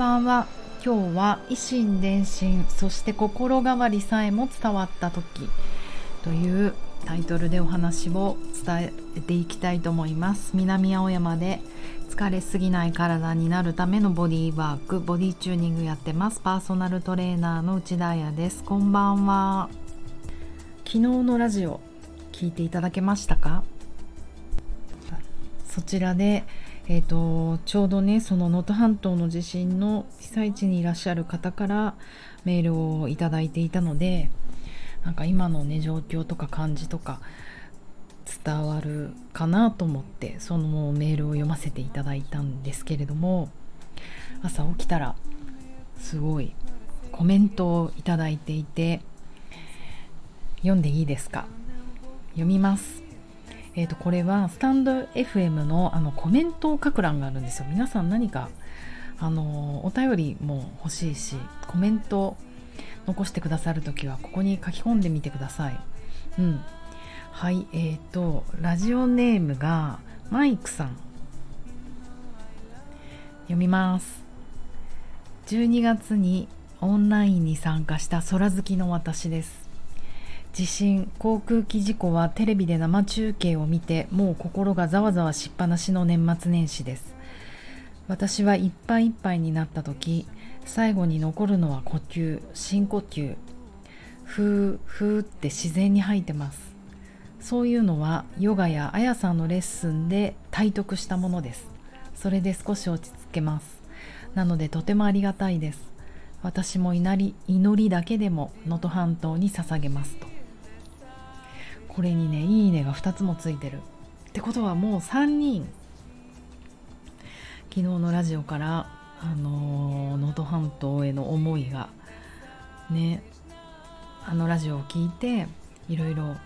ばんは。今日は維心伝心そして心変わりさえも伝わった時というタイトルでお話を伝えていきたいと思います。南青山で疲れすぎない体になるためのボディワークボディチューニングやってます。パーソナルトレーナーの内田彩です。こんばんは。昨日のラジオ聞いていただけましたか？そちらでえーと、ちょうどねその能登半島の地震の被災地にいらっしゃる方からメールをいいていたのでなんか今のね状況とか感じとか伝わるかなと思ってそのメールを読ませていただいたんですけれども朝起きたらすごいコメントをいただいていて読んでいいですか？読みます。えー、とこれはスタンド FM のあのコメントを書く欄があるんですよ。皆さん何かあのお便りも欲しいしコメント残してくださる時はここに書き込んでみてください。うん。はいえーとラジオネームがマイクさん。読みます。12月にオンラインに参加した空好きの私です。地震航空機事故はテレビで生中継を見てもう心がざわざわしっぱなしの年末年始です。私はいっぱいいっぱいになった時最後に残るのは呼吸深呼吸。ふーふーって自然に吐いてます。そういうのはヨガやあやさんのレッスンで体得したものです。それで少し落ち着けます。なのでとてもありがたいです。私も祈り祈りだけでも能登半島に捧げますと。これにねいいねが2つもついてる。ってことはもう3人昨日のラジオからあの能登半島への思いがねあのラジオを聞いていろいろ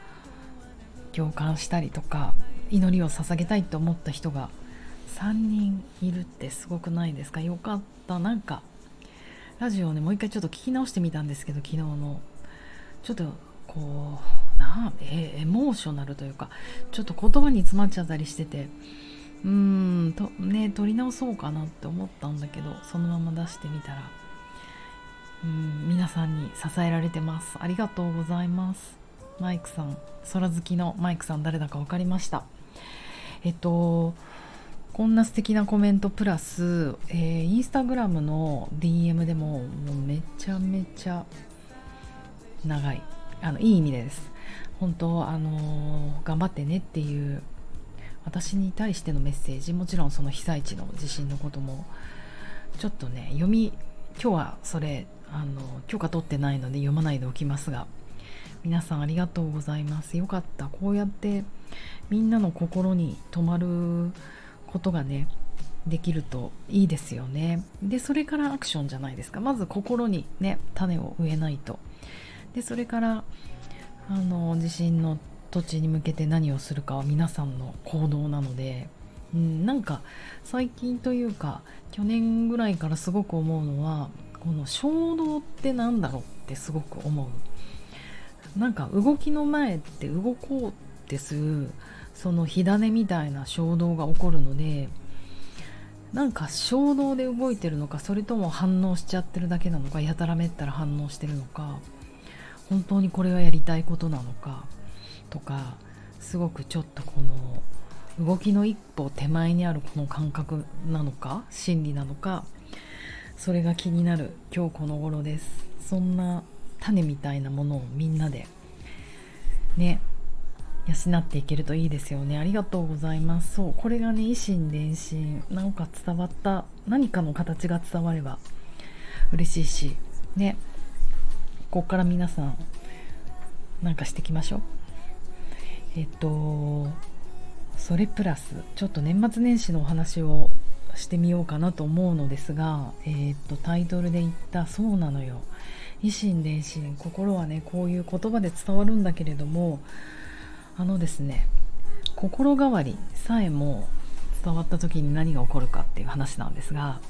共感したりとか祈りを捧げたいと思った人が3人いるってすごくないですか？よかった。なんかラジオをねもう一回ちょっと聞き直してみたんですけど昨日の。ちょっとこうなえエモーショナルというかちょっと言葉に詰まっちゃったりしてて。うーんとね撮り直そうかなって思ったんだけどそのまま出してみたら。うん皆さんに支えられてます。ありがとうございます。マイクさん空好きのマイクさん誰だか分かりました。えっとこんな素敵なコメントプラス、えー、インスタグラムの DM でももうめちゃめちゃ長い。あのいい意味です。本当あの頑張ってねっていう私に対してのメッセージもちろんその被災地の地震のこともちょっとね読み今日はそれあの許可取ってないので読まないでおきますが皆さんありがとうございます。よかった。こうやってみんなの心に留まることがねできるといいですよね。でそれからアクションじゃないですか。まず心にね種を植えないと。でそれからあの地震の土地に向けて何をするかは皆さんの行動なので、うん、なんか最近というか去年ぐらいからすごく思うのはこの衝動って何だろうってすごく思う。なんか動きの前って動こうってするその火種みたいな衝動が起こるのでなんか衝動で動いてるのかそれとも反応しちゃってるだけなのかやたらめったら反応してるのか本当にこれがやりたいことなのかとかすごくちょっとこの動きの一歩手前にあるこの感覚なのか心理なのかそれが気になる今日この頃です。そんな種みたいなものをみんなでね養っていけるといいですよね。ありがとうございます。そうこれがね維心伝心。なんか伝わった何かの形が伝われば嬉しいしね。ここから皆さんなんかしてきましょう。えっとそれプラスちょっと年末年始のお話をしてみようかなと思うのですが、え、っとタイトルで言った「そうなのよ」維心伝心心はねこういう言葉で伝わるんだけれどもあのですね心変わりさえも伝わった時に何が起こるかっていう話なんですが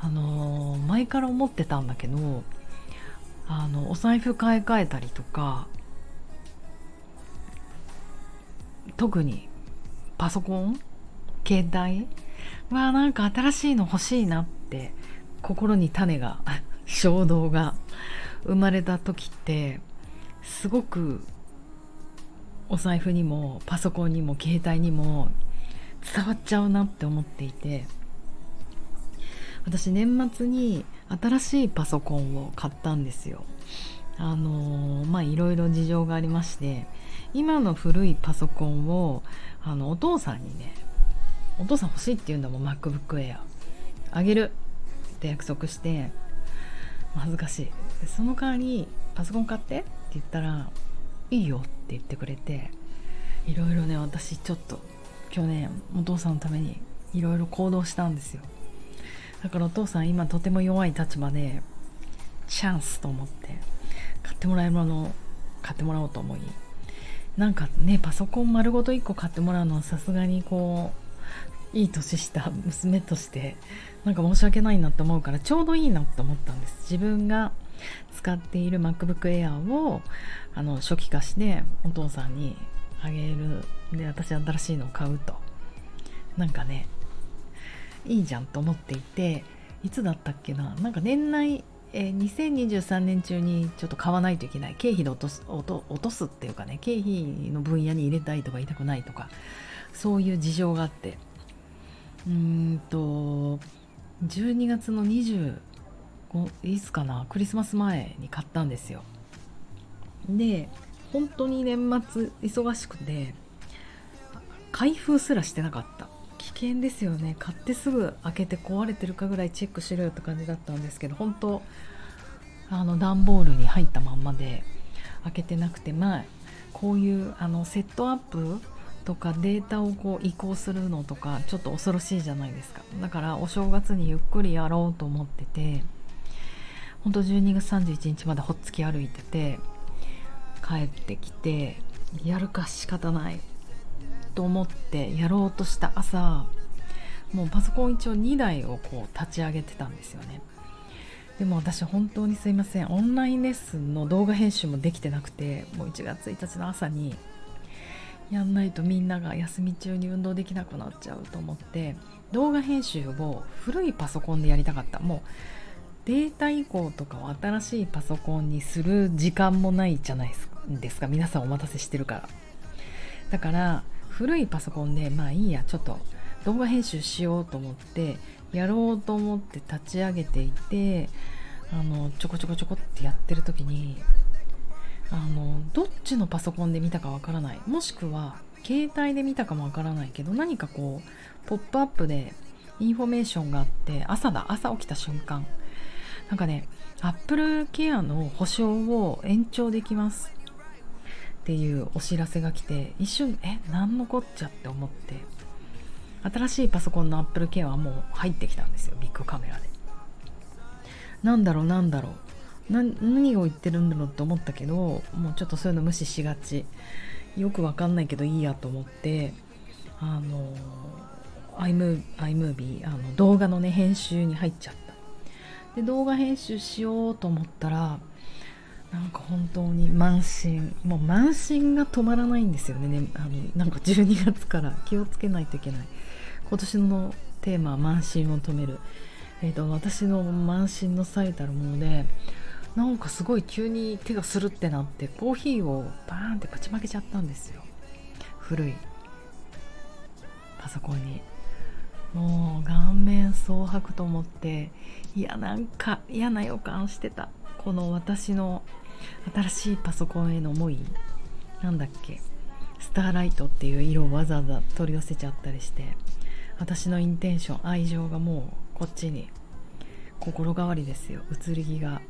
あの、前から思ってたんだけどあのお財布買い替えたりとか特にパソコン携帯はなんか新しいの欲しいなって心に種が 衝動が生まれた時ってすごくお財布にもパソコンにも携帯にも伝わっちゃうなって思っていて私年末に新しいパソコンを買ったんですよ。あのー、まあいろいろ事情がありまして今の古いパソコンをあのお父さんにねお父さん欲しいって言うんだもん MacBook Air あげるって約束して恥ずかしい。その代わりパソコン買ってって言ったらいいよって言ってくれていろいろね私ちょっと去年お父さんのためにいろいろ行動したんですよ。だからお父さん今とても弱い立場でチャンスと思って買ってもらえるものを買ってもらおうと思いなんかねパソコン丸ごと1個買ってもらうのはさすがにこういい年した娘としてなんか申し訳ないなって思うからちょうどいいなって思ったんです。自分が使っている MacBook Air をあの初期化してお父さんにあげる。で私新しいのを買うと。なんかねいいじゃんと思っていていつだったっけな？なんか年内えー、2023年中にちょっと買わないといけない。経費で落とす落と落とすっていうかね。経費の分野に入れたいとか言いたくないとか。そういう事情があって。うーんと12月の25いつかな？クリスマス前に買ったんですよ。で本当に年末忙しくて開封すらしてなかった。危険ですよね。買ってすぐ開けて壊れてるかぐらいチェックしろよって感じだったんですけど本当あの段ボールに入ったまんまで開けてなくてまあこういうあのセットアップとかデータをこう移行するのとかちょっと恐ろしいじゃないですか。だからお正月にゆっくりやろうと思ってて本当12月31日までほっつき歩いてて帰ってきてやるか仕方ない。と思ってやろうとした朝もうパソコン一応2台をこう立ち上げてたんですよね。でも私本当にすいませんオンラインレッスンの動画編集もできてなくてもう1月1日の朝にやんないとみんなが休み中に運動できなくなっちゃうと思って動画編集を古いパソコンでやりたかった。もうデータ移行とかを新しいパソコンにする時間もないじゃないですか皆さんお待たせしてるから。だから古いパソコンでまあいいやちょっと動画編集しようと思ってやろうと思って立ち上げていてあのちょこちょこちょこってやってる時にあのどっちのパソコンで見たかわからない。もしくは携帯で見たかもわからないけど何かこうポップアップでインフォメーションがあって朝だ朝起きた瞬間。なんかねアップルケアの保証を延長できます。っていうお知らせが来て一瞬え何のこっちゃって思って新しいパソコンの Apple Care はもう入ってきたんですよビックカメラで。なんだろうなんだろう。何を言ってるんだろうって思ったけどもうちょっとそういうの無視しがち。よくわかんないけどいいやと思ってあの iMovie あの動画のね編集に入っちゃった。で動画編集しようと思ったらなんか本当に慢心もう慢心が止まらないんですよね。ねあのなんか12月から気をつけないといけない。今年のテーマは慢心を止める、えーと、私の慢心の最たるものでなんかすごい急に手がするってなってコーヒーをバーンってぶちまけちゃったんですよ。古い。パソコンに。もう顔面蒼白と思っていやなんか嫌な予感してた。この私の新しいパソコンへの思いなんだっけスターライトっていう色をわざわざ取り寄せちゃったりして私のインテンション愛情がもうこっちに心変わりですよ。移り気が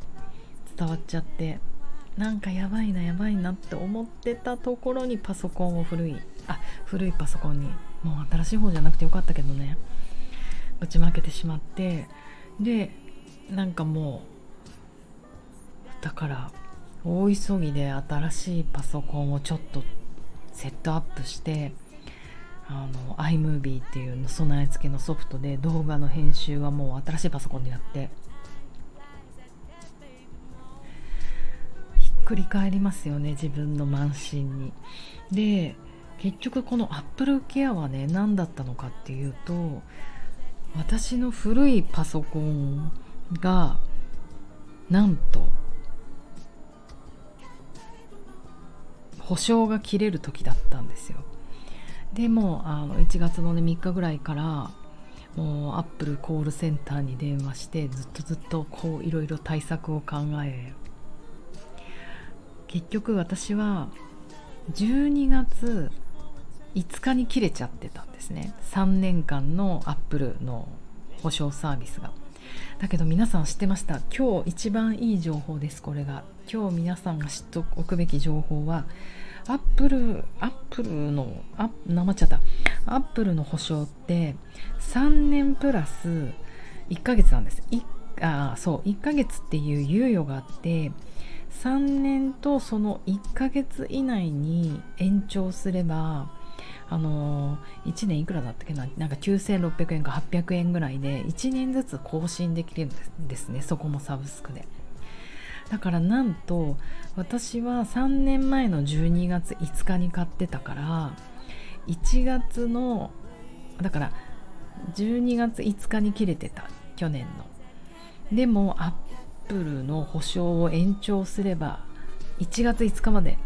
伝わっちゃってなんかやばいなやばいなって思ってたところにパソコンを古いあ古いパソコンにもう新しい方じゃなくてよかったけどね打ち負けてしまってでなんかもうだから大急ぎで新しいパソコンをちょっとセットアップしてあの iMovie っていうの備え付けのソフトで動画の編集はもう新しいパソコンになってひっくり返りますよね自分の慢心に。で結局この Apple Care はね何だったのかっていうと私の古いパソコンがなんと保証が切れる時だったんですよ。でもあの1月の、ね、3日ぐらいからもうアップルコールセンターに電話してずっとずっとこういろいろ対策を考え結局私は12月5日に切れちゃってたんですね。3年間のアップルの保証サービスが。だけど皆さん知ってました？今日一番いい情報ですこれが。今日皆さんが知っておくべき情報はアップルアップルのあなまっちゃった。アップルの保証って3年プラス1ヶ月なんです。あそう1ヶ月っていう猶予があって3年とその1ヶ月以内に延長すればあのー、1年いくらだったっけな？なんか9600円か800円ぐらいで1年ずつ更新できるんですね。そこもサブスクで。だからなんと私は3年前の12月5日に買ってたから1月のだから12月5日に切れてた去年の。でもアップルの保証を延長すれば1月5日まで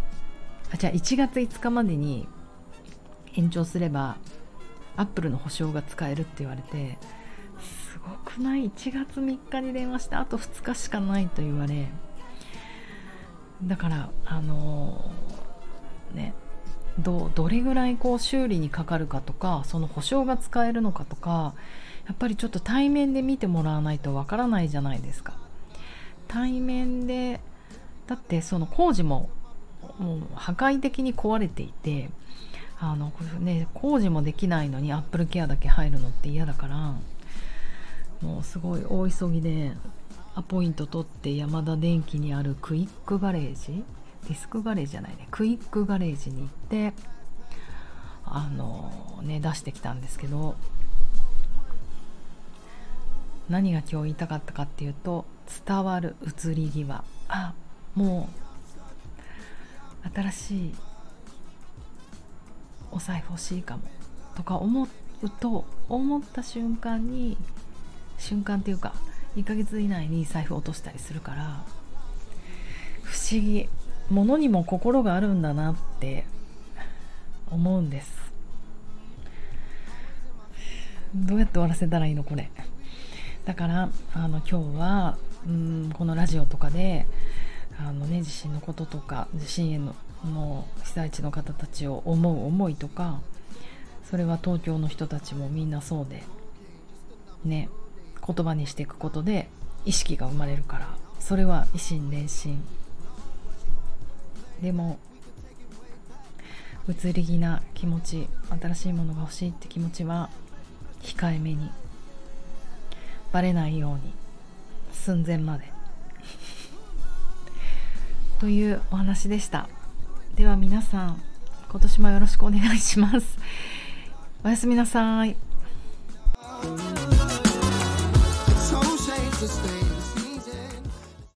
あじゃあ1月5日までに延長すればアップルの保証が使えるって言われてすごくない？1月3日に電話してあと2日しかないと言われだからあのー、ねどどれぐらいこう修理にかかるかとかその保証が使えるのかとかやっぱりちょっと対面で見てもらわないとわからないじゃないですか。対面でだってその工事ももう破壊的に壊れていてあの、ね、工事もできないのにアップルケアだけ入るのって嫌だからもうすごい大急ぎでアポイント取って山田電機にあるクイックガレージ？ディスクガレージじゃないね。クイックガレージに行ってあのね出してきたんですけど何が今日言いたかったかっていうと伝わる移り際。あもう新しいお財布欲しいかも。とか思うと思った瞬間に瞬間っていうか1ヶ月以内に財布落としたりするから不思議。物にも心があるんだなって思うんです。どうやって終わらせたらいいのこれ。だからあの今日はうんこのラジオとかであの、ね、地震のこととか地震へのの被災地の方たちを思う思いとかそれは東京の人たちもみんなそうでね。言葉にしていくことで意識が生まれるからそれは維心伝心。でも移り気な気持ち新しいものが欲しいって気持ちは控えめにバレないように寸前まで。というお話でした。では皆さん今年もよろしくお願いします。おやすみなさい。